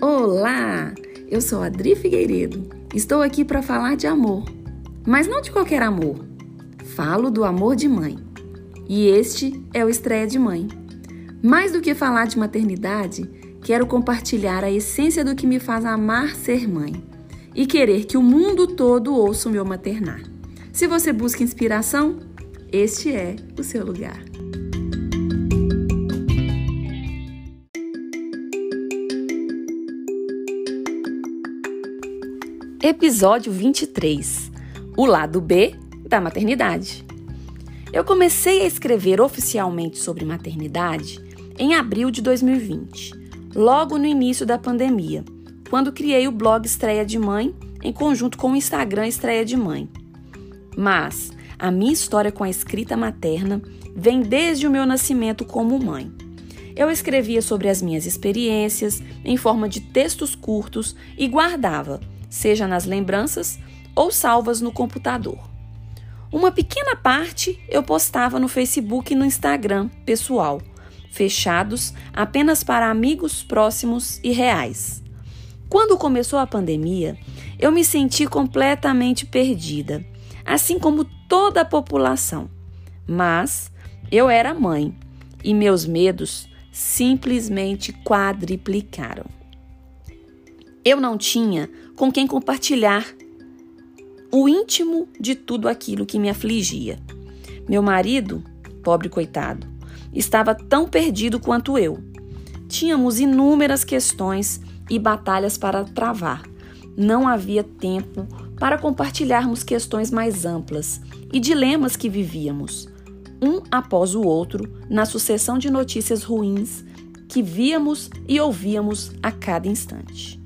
Olá! Eu sou Adri Figueiredo. Estou aqui para falar de amor, mas não de qualquer amor. Falo do amor de mãe. E este é o Estreia de Mãe. Mais do que falar de maternidade, quero compartilhar a essência do que me faz amar ser mãe e querer que o mundo todo ouça o meu maternar. Se você busca inspiração, este é o seu lugar. Episódio 23 O lado B da maternidade. Eu comecei a escrever oficialmente sobre maternidade em abril de 2020, logo no início da pandemia, quando criei o blog Estreia de Mãe em conjunto com o Instagram Estreia de Mãe. Mas a minha história com a escrita materna vem desde o meu nascimento como mãe. Eu escrevia sobre as minhas experiências em forma de textos curtos e guardava seja nas lembranças ou salvas no computador. Uma pequena parte eu postava no Facebook e no Instagram pessoal, fechados apenas para amigos próximos e reais. Quando começou a pandemia, eu me senti completamente perdida, assim como toda a população. Mas eu era mãe e meus medos simplesmente quadriplicaram. Eu não tinha com quem compartilhar o íntimo de tudo aquilo que me afligia. Meu marido, pobre coitado, estava tão perdido quanto eu. Tínhamos inúmeras questões e batalhas para travar. Não havia tempo para compartilharmos questões mais amplas e dilemas que vivíamos, um após o outro, na sucessão de notícias ruins que víamos e ouvíamos a cada instante.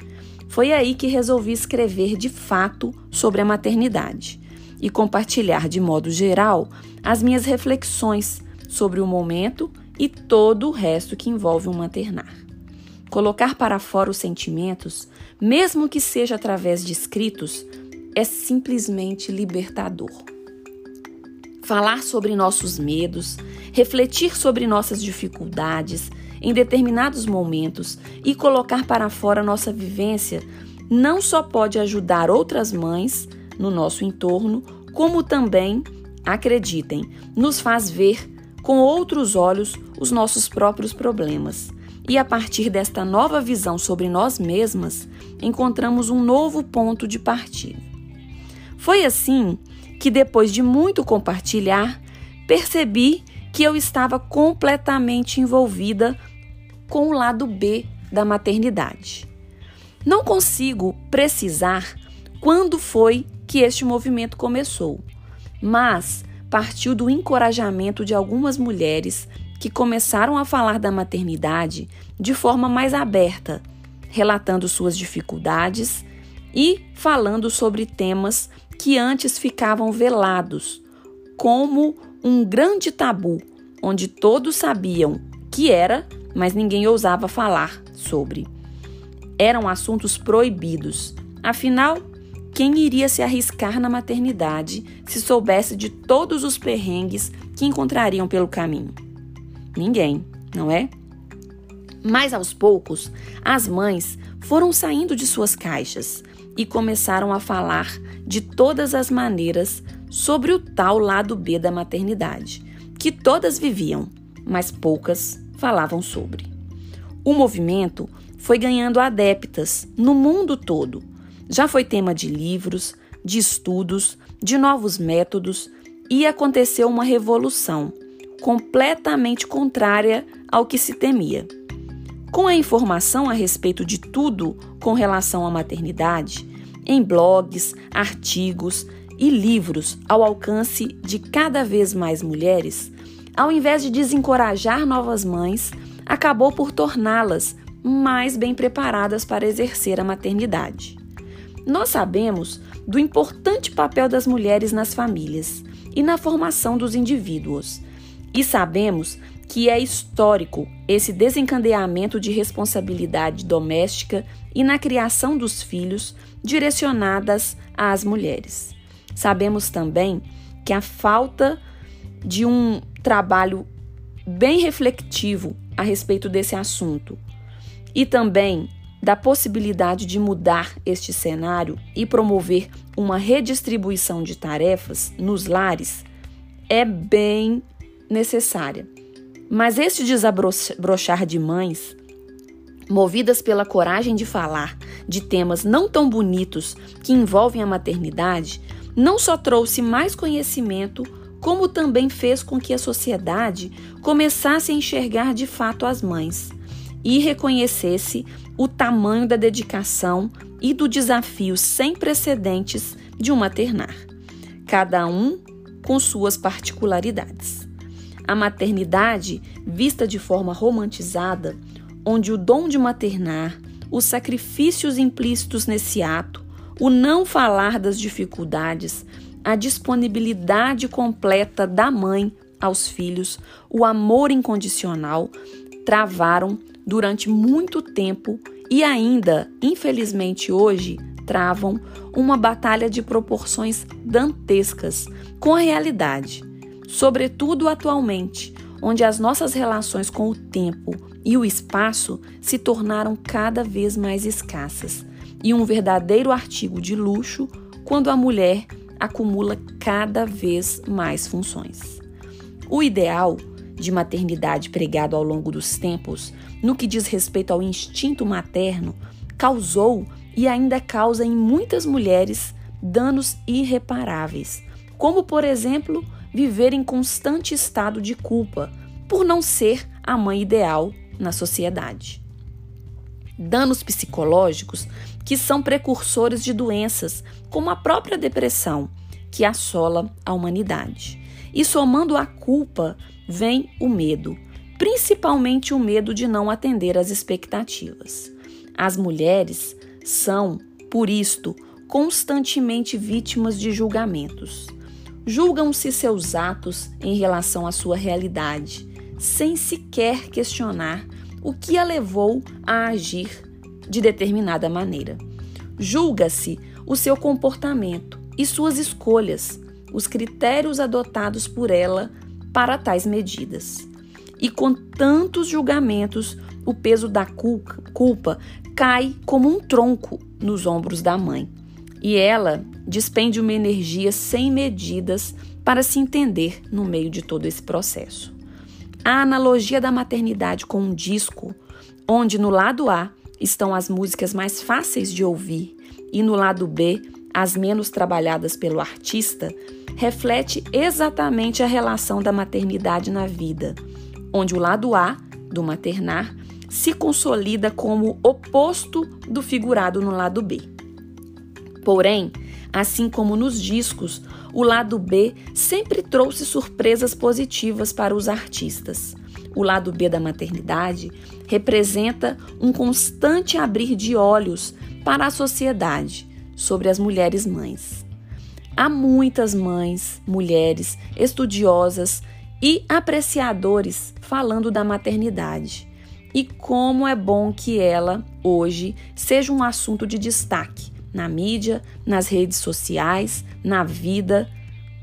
Foi aí que resolvi escrever de fato sobre a maternidade e compartilhar de modo geral as minhas reflexões sobre o momento e todo o resto que envolve um maternar. Colocar para fora os sentimentos, mesmo que seja através de escritos, é simplesmente libertador. Falar sobre nossos medos, refletir sobre nossas dificuldades, em determinados momentos e colocar para fora nossa vivência não só pode ajudar outras mães no nosso entorno, como também, acreditem, nos faz ver com outros olhos os nossos próprios problemas. E a partir desta nova visão sobre nós mesmas, encontramos um novo ponto de partida. Foi assim que, depois de muito compartilhar, percebi que eu estava completamente envolvida com o lado B da maternidade. Não consigo precisar quando foi que este movimento começou, mas partiu do encorajamento de algumas mulheres que começaram a falar da maternidade de forma mais aberta, relatando suas dificuldades e falando sobre temas que antes ficavam velados, como um grande tabu, onde todos sabiam que era mas ninguém ousava falar sobre. Eram assuntos proibidos. Afinal, quem iria se arriscar na maternidade se soubesse de todos os perrengues que encontrariam pelo caminho? Ninguém, não é? Mas aos poucos, as mães foram saindo de suas caixas e começaram a falar de todas as maneiras sobre o tal lado B da maternidade, que todas viviam, mas poucas falavam sobre. O movimento foi ganhando adeptas no mundo todo. Já foi tema de livros, de estudos, de novos métodos e aconteceu uma revolução completamente contrária ao que se temia. Com a informação a respeito de tudo com relação à maternidade, em blogs, artigos e livros ao alcance de cada vez mais mulheres, ao invés de desencorajar novas mães, acabou por torná-las mais bem preparadas para exercer a maternidade. Nós sabemos do importante papel das mulheres nas famílias e na formação dos indivíduos, e sabemos que é histórico esse desencadeamento de responsabilidade doméstica e na criação dos filhos direcionadas às mulheres. Sabemos também que a falta de um trabalho bem reflexivo a respeito desse assunto e também da possibilidade de mudar este cenário e promover uma redistribuição de tarefas nos lares é bem necessária. Mas este desabrochar de mães, movidas pela coragem de falar de temas não tão bonitos que envolvem a maternidade, não só trouxe mais conhecimento, como também fez com que a sociedade começasse a enxergar de fato as mães e reconhecesse o tamanho da dedicação e do desafio sem precedentes de um maternar, cada um com suas particularidades. A maternidade, vista de forma romantizada, onde o dom de maternar, os sacrifícios implícitos nesse ato, o não falar das dificuldades, a disponibilidade completa da mãe aos filhos, o amor incondicional, travaram durante muito tempo e ainda, infelizmente hoje, travam uma batalha de proporções dantescas com a realidade, sobretudo atualmente, onde as nossas relações com o tempo e o espaço se tornaram cada vez mais escassas. E um verdadeiro artigo de luxo quando a mulher acumula cada vez mais funções. O ideal de maternidade pregado ao longo dos tempos, no que diz respeito ao instinto materno, causou e ainda causa em muitas mulheres danos irreparáveis, como, por exemplo, viver em constante estado de culpa por não ser a mãe ideal na sociedade. Danos psicológicos que são precursores de doenças como a própria depressão, que assola a humanidade. E somando a culpa, vem o medo, principalmente o medo de não atender às expectativas. As mulheres são, por isto, constantemente vítimas de julgamentos. Julgam-se seus atos em relação à sua realidade, sem sequer questionar o que a levou a agir de determinada maneira. Julga-se o seu comportamento e suas escolhas, os critérios adotados por ela para tais medidas. E com tantos julgamentos, o peso da culpa cai como um tronco nos ombros da mãe. E ela despende uma energia sem medidas para se entender no meio de todo esse processo. A analogia da maternidade com um disco, onde no lado A estão as músicas mais fáceis de ouvir e no lado B as menos trabalhadas pelo artista, reflete exatamente a relação da maternidade na vida, onde o lado A, do maternar, se consolida como oposto do figurado no lado B. Porém, assim como nos discos, o lado B sempre trouxe surpresas positivas para os artistas. O lado B da maternidade representa um constante abrir de olhos para a sociedade sobre as mulheres mães. Há muitas mães, mulheres estudiosas e apreciadores falando da maternidade e como é bom que ela, hoje, seja um assunto de destaque na mídia, nas redes sociais, na vida,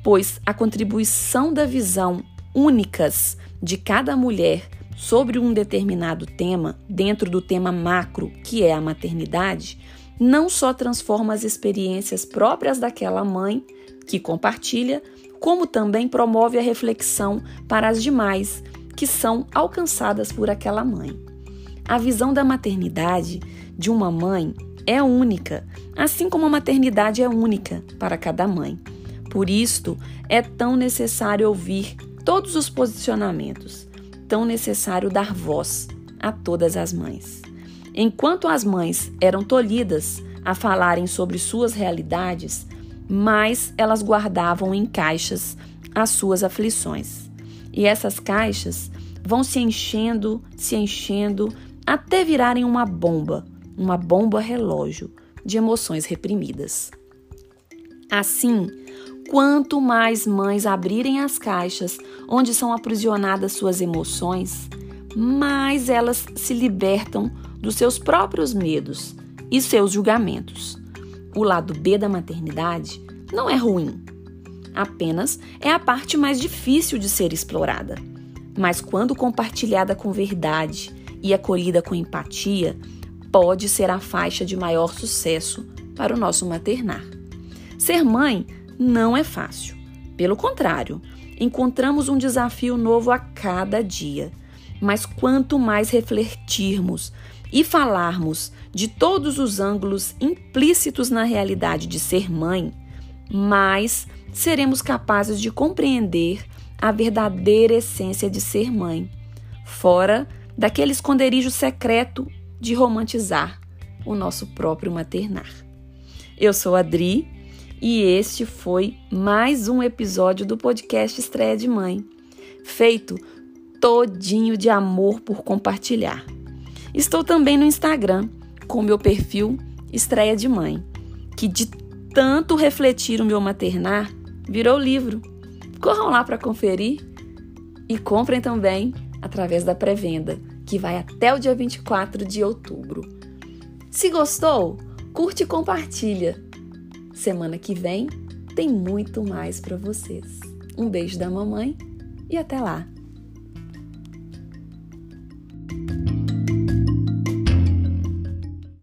pois a contribuição da visão únicas de cada mulher sobre um determinado tema, dentro do tema macro, que é a maternidade, não só transforma as experiências próprias daquela mãe que compartilha, como também promove a reflexão para as demais que são alcançadas por aquela mãe. A visão da maternidade de uma mãe é única, assim como a maternidade é única para cada mãe. Por isto, é tão necessário ouvir todos os posicionamentos, tão necessário dar voz a todas as mães. Enquanto as mães eram tolhidas a falarem sobre suas realidades, mais elas guardavam em caixas as suas aflições. E essas caixas vão se enchendo, se enchendo, até virarem uma bomba, uma bomba relógio de emoções reprimidas. Assim, quanto mais mães abrirem as caixas onde são aprisionadas suas emoções, mais elas se libertam dos seus próprios medos e seus julgamentos. O lado B da maternidade não é ruim, apenas é a parte mais difícil de ser explorada. Mas quando compartilhada com verdade e acolhida com empatia, pode ser a faixa de maior sucesso para o nosso maternar. Ser mãe não é fácil. Pelo contrário, encontramos um desafio novo a cada dia. Mas quanto mais refletirmos e falarmos de todos os ângulos implícitos na realidade de ser mãe, mais seremos capazes de compreender a verdadeira essência de ser mãe, fora daquele esconderijo secreto de romantizar o nosso próprio maternar. Eu sou a e este foi mais um episódio do podcast Estreia de Mãe, feito todinho de amor por compartilhar. Estou também no Instagram com meu perfil Estreia de Mãe, que de tanto refletir o meu maternar virou livro. Corram lá para conferir e comprem também através da pré-venda, que vai até o dia 24 de outubro. Se gostou, curte e compartilha. Semana que vem tem muito mais para vocês. Um beijo da mamãe e até lá!